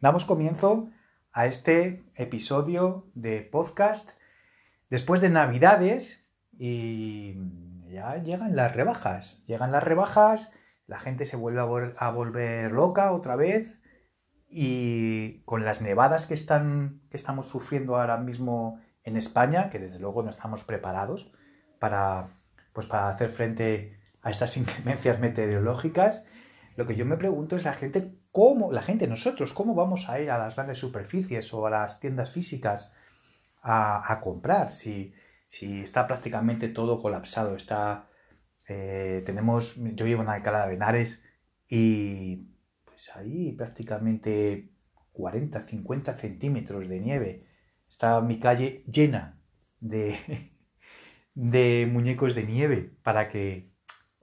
damos comienzo a este episodio de podcast después de Navidades y ya llegan las rebajas. Llegan las rebajas, la gente se vuelve a, volver loca otra vez y con las nevadas que, están, que estamos sufriendo ahora mismo en España, que desde luego no estamos preparados para, pues para hacer frente a estas inclemencias meteorológicas, lo que yo me pregunto es la gente, cómo, la gente, nosotros, cómo vamos a ir a las grandes superficies o a las tiendas físicas a, comprar si, si, está prácticamente todo colapsado. Está, eh, tenemos, yo vivo en Alcalá de Henares y pues ahí prácticamente 40, 50 centímetros de nieve. Está mi calle llena de, de muñecos de nieve para que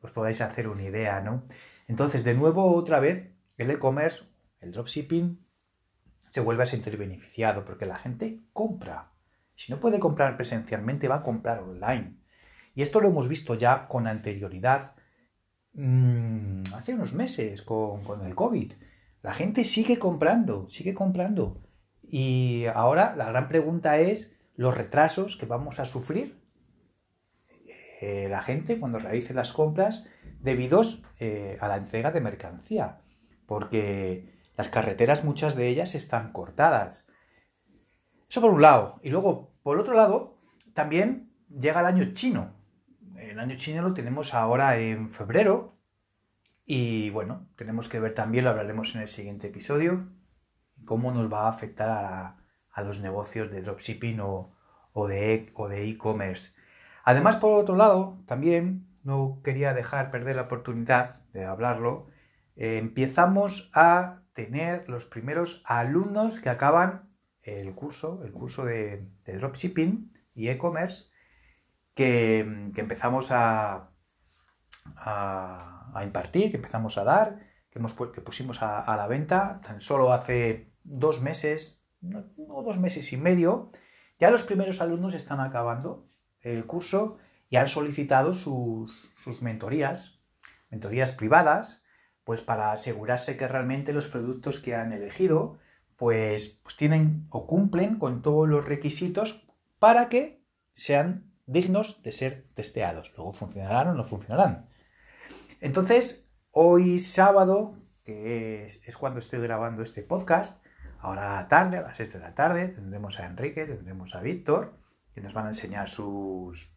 os podáis hacer una idea, ¿no? Entonces, de nuevo, otra vez, el e-commerce, el dropshipping, se vuelve a sentir beneficiado porque la gente compra. Si no puede comprar presencialmente, va a comprar online. Y esto lo hemos visto ya con anterioridad, mmm, hace unos meses, con, con el COVID. La gente sigue comprando, sigue comprando. Y ahora la gran pregunta es los retrasos que vamos a sufrir eh, la gente cuando realice las compras debidos eh, a la entrega de mercancía, porque las carreteras muchas de ellas están cortadas. Eso por un lado. Y luego, por otro lado, también llega el año chino. El año chino lo tenemos ahora en febrero. Y bueno, tenemos que ver también, lo hablaremos en el siguiente episodio, cómo nos va a afectar a, los negocios de dropshipping o, o de e-commerce. Además, por otro lado, también no quería dejar perder la oportunidad de hablarlo. Eh, empezamos a tener los primeros alumnos que acaban el curso, el curso de, dropshipping y e-commerce, que, empezamos a, impartir, que empezamos a dar, que pusimos a, la venta tan solo hace dos meses, no, dos meses y medio. Ya los primeros alumnos están acabando el curso y han solicitado sus, mentorías, mentorías privadas, pues para asegurarse que realmente los productos que han elegido pues, pues tienen o cumplen con todos los requisitos para que sean dignos de ser testeados. Luego funcionarán o no funcionarán. Entonces, hoy sábado, que es, es, cuando estoy grabando este podcast, ahora tarde, a las 6 de la tarde, tendremos a Enrique, tendremos a Víctor, que nos van a enseñar sus,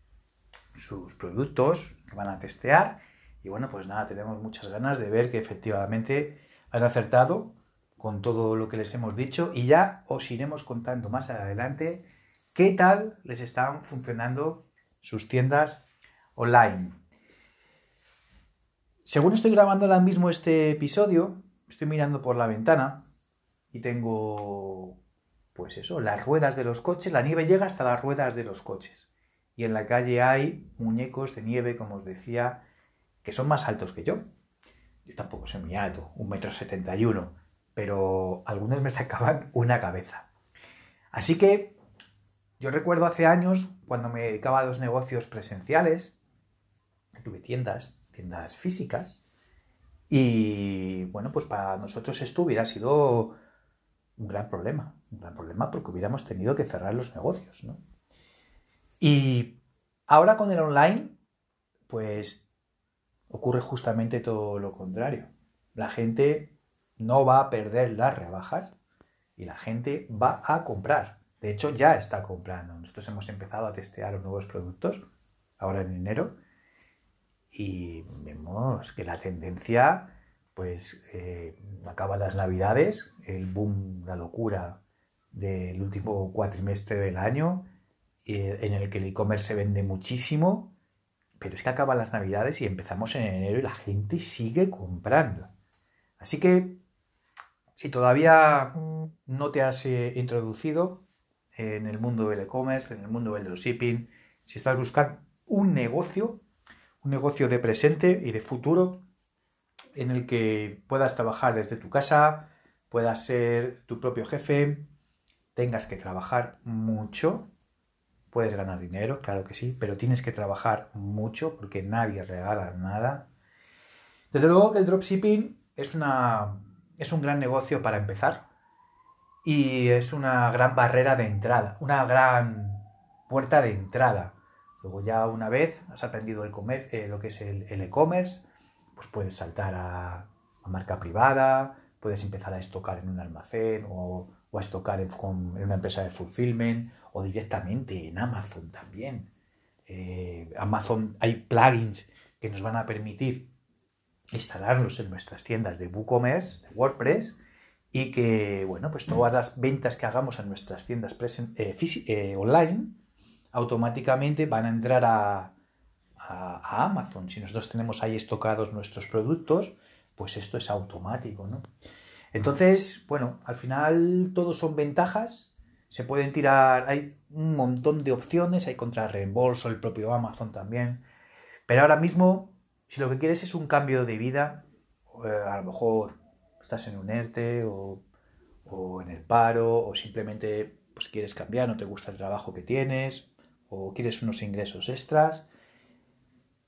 sus productos, que van a testear. Y bueno, pues nada, tenemos muchas ganas de ver que efectivamente han acertado con todo lo que les hemos dicho y ya os iremos contando más adelante qué tal les están funcionando sus tiendas online. Según estoy grabando ahora mismo este episodio, estoy mirando por la ventana y tengo pues eso, las ruedas de los coches, la nieve llega hasta las ruedas de los coches. Y en la calle hay muñecos de nieve, como os decía, que son más altos que yo. Yo tampoco soy muy alto, un metro setenta y uno, pero algunos me sacaban una cabeza. Así que yo recuerdo hace años, cuando me dedicaba a los negocios presenciales, tuve tiendas, tiendas físicas, y bueno, pues para nosotros esto hubiera sido un gran problema, un gran problema porque hubiéramos tenido que cerrar los negocios, ¿no? Y ahora con el online, pues ocurre justamente todo lo contrario. La gente no va a perder las rebajas y la gente va a comprar. De hecho, ya está comprando. Nosotros hemos empezado a testear los nuevos productos ahora en enero y vemos que la tendencia pues eh, acaban las navidades, el boom, la locura del último cuatrimestre del año, eh, en el que el e-commerce se vende muchísimo, pero es que acaban las navidades y empezamos en enero y la gente sigue comprando. Así que, si todavía no te has eh, introducido en el mundo del e-commerce, en el mundo del dropshipping, si estás buscando un negocio, un negocio de presente y de futuro, en el que puedas trabajar desde tu casa, puedas ser tu propio jefe, tengas que trabajar mucho, puedes ganar dinero, claro que sí, pero tienes que trabajar mucho porque nadie regala nada. Desde luego que el dropshipping es, una, es un gran negocio para empezar. y es una gran barrera de entrada, una gran puerta de entrada. Luego ya una vez has aprendido el eh, lo que es el e-commerce, pues puedes saltar a, marca privada, puedes empezar a estocar en un almacén o, a estocar en, una empresa de fulfillment o directamente en Amazon también. Eh, Amazon hay plugins que nos van a permitir instalarlos en nuestras tiendas de WooCommerce, de WordPress, y que, bueno, pues todas las ventas que hagamos en nuestras tiendas eh, eh, online automáticamente van a entrar a, a, Amazon. Si nosotros tenemos ahí estocados nuestros productos, pues esto es automático, ¿no? Entonces, bueno, al final todos son ventajas. Se pueden tirar, hay un montón de opciones, hay contra reembolso, el propio Amazon también. Pero ahora mismo, si lo que quieres es un cambio de vida, eh, a lo mejor estás en un ERTE o, o en el paro, o simplemente pues, quieres cambiar, no te gusta el trabajo que tienes, o quieres unos ingresos extras,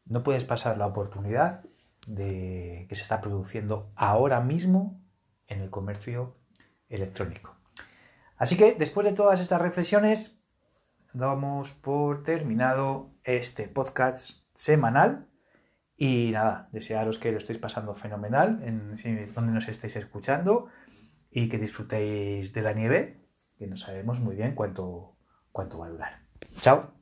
no puedes pasar la oportunidad de que se está produciendo ahora mismo en el comercio electrónico. Así que después de todas estas reflexiones, damos por terminado este podcast semanal. Y nada, desearos que lo estéis pasando fenomenal en donde nos estéis escuchando y que disfrutéis de la nieve, que no sabemos muy bien cuánto, cuánto va a durar. Chao.